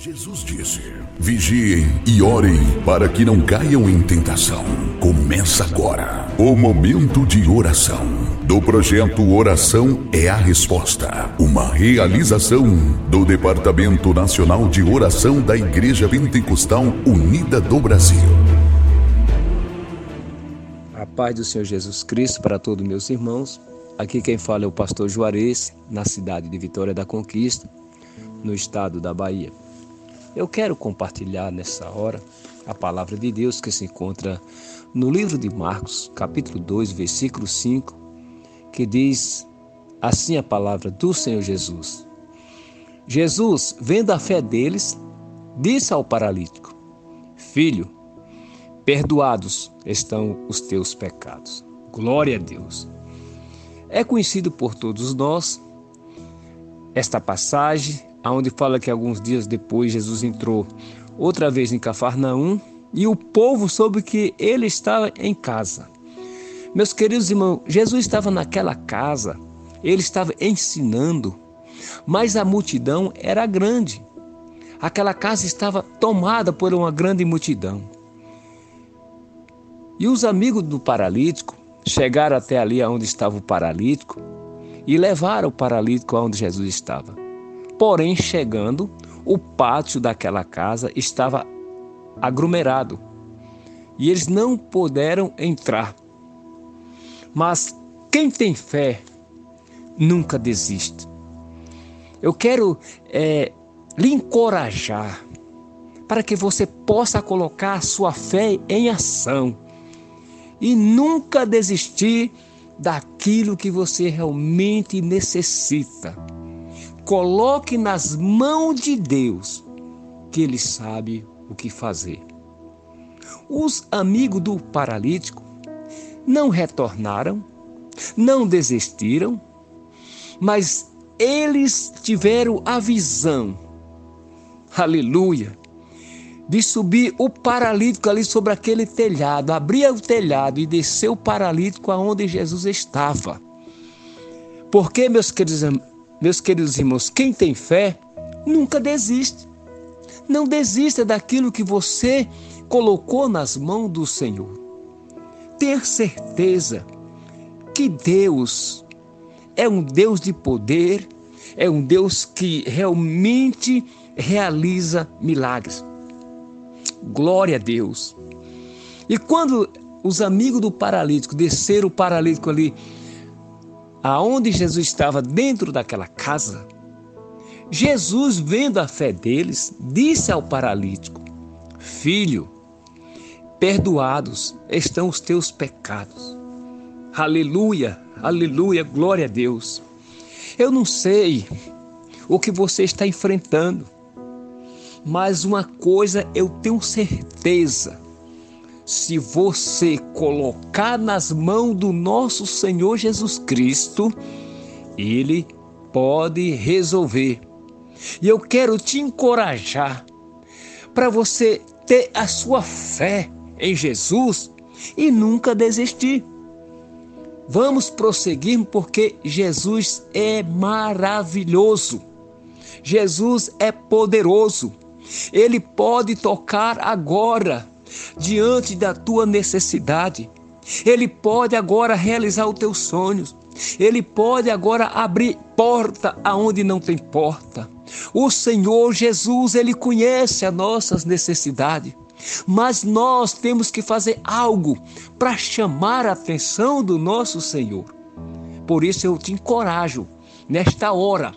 Jesus disse: Vigiem e orem para que não caiam em tentação. Começa agora o momento de oração do projeto Oração é a Resposta, uma realização do Departamento Nacional de Oração da Igreja Pentecostal Unida do Brasil. A paz do Senhor Jesus Cristo para todos meus irmãos. Aqui quem fala é o pastor Juarez, na cidade de Vitória da Conquista, no estado da Bahia. Eu quero compartilhar nessa hora a palavra de Deus que se encontra no livro de Marcos, capítulo 2, versículo 5, que diz assim a palavra do Senhor Jesus. Jesus, vendo a fé deles, disse ao paralítico: Filho, perdoados estão os teus pecados. Glória a Deus. É conhecido por todos nós esta passagem onde fala que alguns dias depois Jesus entrou outra vez em Cafarnaum e o povo soube que ele estava em casa. Meus queridos irmãos, Jesus estava naquela casa, ele estava ensinando, mas a multidão era grande. Aquela casa estava tomada por uma grande multidão. E os amigos do paralítico chegaram até ali onde estava o paralítico e levaram o paralítico aonde Jesus estava. Porém, chegando, o pátio daquela casa estava aglomerado e eles não puderam entrar. Mas quem tem fé nunca desiste. Eu quero é, lhe encorajar para que você possa colocar a sua fé em ação e nunca desistir daquilo que você realmente necessita. Coloque nas mãos de Deus, que Ele sabe o que fazer. Os amigos do paralítico não retornaram, não desistiram, mas eles tiveram a visão, aleluia, de subir o paralítico ali sobre aquele telhado, abrir o telhado e descer o paralítico aonde Jesus estava. Porque, meus queridos meus queridos irmãos, quem tem fé nunca desiste. Não desista daquilo que você colocou nas mãos do Senhor. Ter certeza que Deus é um Deus de poder, é um Deus que realmente realiza milagres. Glória a Deus. E quando os amigos do paralítico desceram o paralítico ali aonde Jesus estava dentro daquela casa, Jesus, vendo a fé deles, disse ao paralítico: Filho, perdoados estão os teus pecados. Aleluia, aleluia, glória a Deus. Eu não sei o que você está enfrentando, mas uma coisa eu tenho certeza se você colocar nas mãos do nosso Senhor Jesus Cristo, Ele pode resolver. E eu quero te encorajar para você ter a sua fé em Jesus e nunca desistir. Vamos prosseguir porque Jesus é maravilhoso. Jesus é poderoso. Ele pode tocar agora diante da tua necessidade. Ele pode agora realizar os teus sonhos. Ele pode agora abrir porta aonde não tem porta. O Senhor Jesus, ele conhece as nossas necessidades. Mas nós temos que fazer algo para chamar a atenção do nosso Senhor. Por isso eu te encorajo nesta hora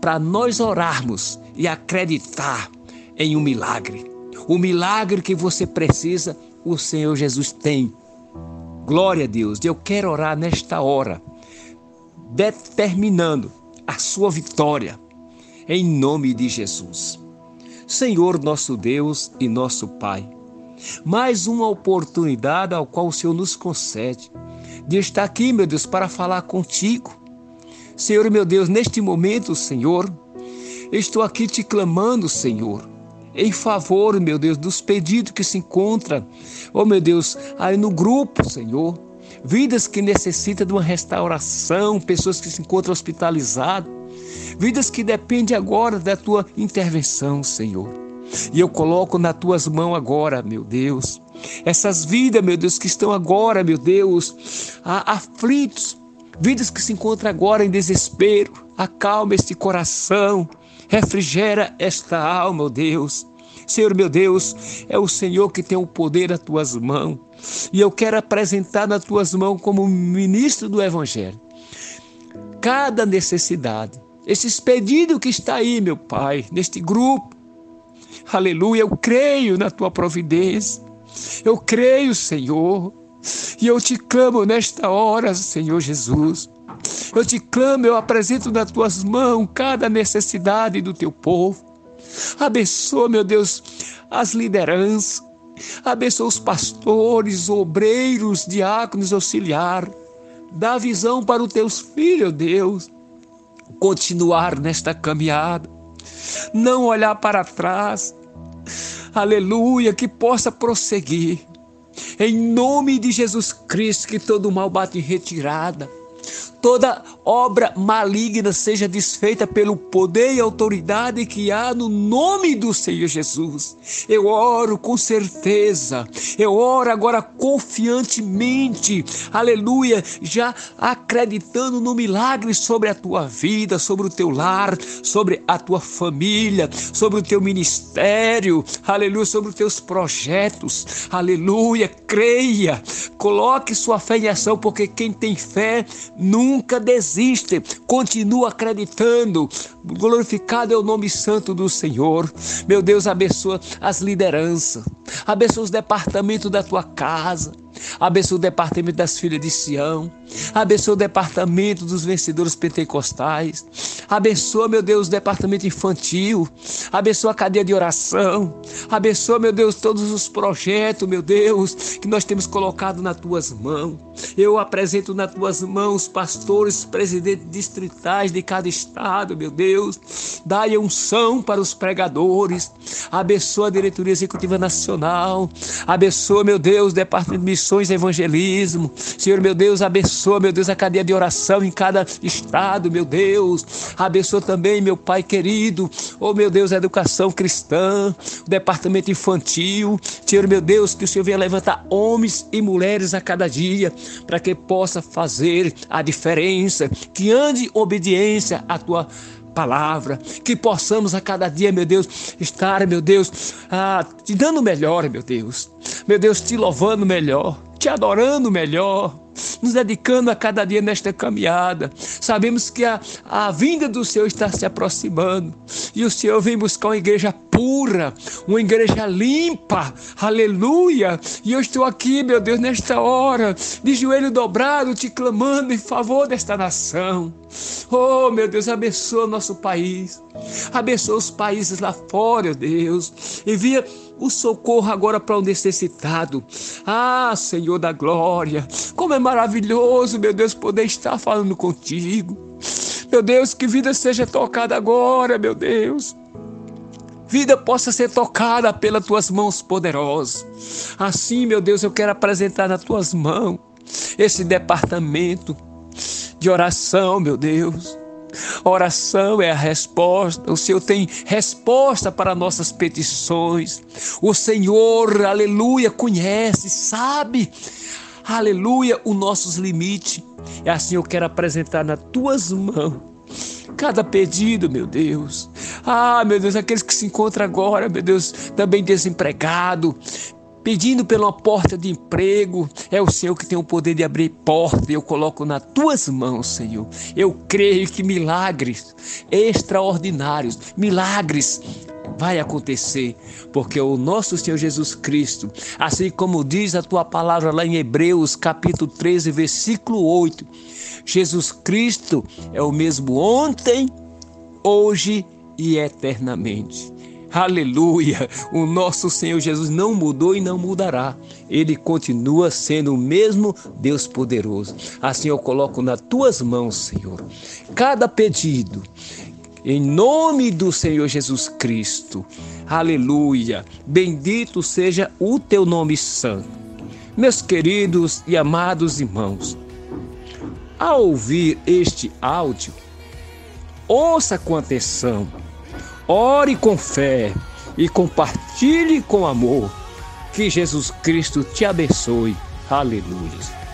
para nós orarmos e acreditar em um milagre. O milagre que você precisa, o Senhor Jesus tem. Glória a Deus. Eu quero orar nesta hora, determinando a sua vitória, em nome de Jesus. Senhor nosso Deus e nosso Pai, mais uma oportunidade ao qual o Senhor nos concede de estar aqui, meu Deus, para falar contigo. Senhor, meu Deus, neste momento, Senhor, estou aqui te clamando, Senhor em favor, meu Deus, dos pedidos que se encontram, oh meu Deus, aí no grupo, Senhor. Vidas que necessitam de uma restauração, pessoas que se encontram hospitalizadas, vidas que dependem agora da tua intervenção, Senhor. E eu coloco nas tuas mãos agora, meu Deus, essas vidas, meu Deus, que estão agora, meu Deus, aflitos, vidas que se encontram agora em desespero. Acalma este coração, refrigera esta alma, meu Deus. Senhor meu Deus, é o Senhor que tem o poder nas tuas mãos. E eu quero apresentar nas tuas mãos como ministro do Evangelho cada necessidade. Esses pedidos que está aí, meu Pai, neste grupo. Aleluia, eu creio na tua providência. Eu creio, Senhor. E eu te clamo nesta hora, Senhor Jesus. Eu te clamo, eu apresento nas tuas mãos cada necessidade do teu povo. Abençoa, meu Deus, as lideranças. Abençoa os pastores, obreiros, diáconos, auxiliares. Dá visão para os teus filhos, Deus. Continuar nesta caminhada. Não olhar para trás. Aleluia, que possa prosseguir. Em nome de Jesus Cristo, que todo mal bate em retirada toda obra maligna seja desfeita pelo poder e autoridade que há no nome do Senhor Jesus. Eu oro com certeza, eu oro agora confiantemente, aleluia, já acreditando no milagre sobre a tua vida, sobre o teu lar, sobre a tua família, sobre o teu ministério, aleluia, sobre os teus projetos, aleluia, creia, coloque sua fé em ação, porque quem tem fé nunca nunca desiste, continua acreditando. Glorificado é o nome santo do Senhor. Meu Deus, abençoa as lideranças, abençoa os departamentos da tua casa. Abençoa o departamento das filhas de Sião. Abençoa o departamento dos vencedores pentecostais. Abençoa, meu Deus, o departamento infantil. Abençoa a cadeia de oração. Abençoa, meu Deus, todos os projetos, meu Deus, que nós temos colocado nas tuas mãos. Eu apresento nas tuas mãos pastores, presidentes distritais de cada estado, meu Deus. Dai unção para os pregadores. Abençoa a diretoria executiva nacional. Abençoa, meu Deus, o departamento de evangelismo. Senhor, meu Deus, abençoa, meu Deus, a cadeia de oração em cada estado, meu Deus. Abençoa também, meu Pai querido, oh meu Deus, a educação cristã, o departamento infantil. Senhor, meu Deus, que o Senhor venha levantar homens e mulheres a cada dia para que possa fazer a diferença, que ande obediência à tua palavra, que possamos a cada dia, meu Deus, estar, meu Deus, ah, te dando melhor, meu Deus, meu Deus, te louvando melhor, te adorando melhor, nos dedicando a cada dia nesta caminhada. Sabemos que a, a vinda do Senhor está se aproximando e o Senhor vem buscar uma igreja pura, uma igreja limpa, aleluia. E eu estou aqui, meu Deus, nesta hora, de joelho dobrado, te clamando em favor desta nação. Oh, meu Deus, abençoa nosso país, abençoa os países lá fora, Deus. Envia o socorro agora para o necessitado. Ah, Senhor da glória, como é maravilhoso, meu Deus, poder estar falando contigo. Meu Deus, que vida seja tocada agora, meu Deus. Vida possa ser tocada pelas tuas mãos poderosas. Assim, meu Deus, eu quero apresentar nas tuas mãos esse departamento de oração, meu Deus Oração é a resposta. O Senhor tem resposta para nossas petições. O Senhor, aleluia, conhece, sabe, aleluia, os nossos limites. É assim eu quero apresentar nas tuas mãos cada pedido, meu Deus. Ah, meu Deus, aqueles que se encontram agora, meu Deus, também desempregado, pedindo pela porta de emprego. É o Senhor que tem o poder de abrir porta. Eu coloco nas tuas mãos, Senhor. Eu creio que milagres extraordinários, milagres vai acontecer, porque o nosso Senhor Jesus Cristo, assim como diz a tua palavra lá em Hebreus, capítulo 13, versículo 8, Jesus Cristo é o mesmo ontem, hoje e eternamente. Aleluia! O nosso Senhor Jesus não mudou e não mudará. Ele continua sendo o mesmo Deus poderoso. Assim eu coloco nas tuas mãos, Senhor, cada pedido, em nome do Senhor Jesus Cristo. Aleluia! Bendito seja o teu nome santo. Meus queridos e amados irmãos, ao ouvir este áudio, ouça com atenção Ore com fé e compartilhe com amor. Que Jesus Cristo te abençoe. Aleluia.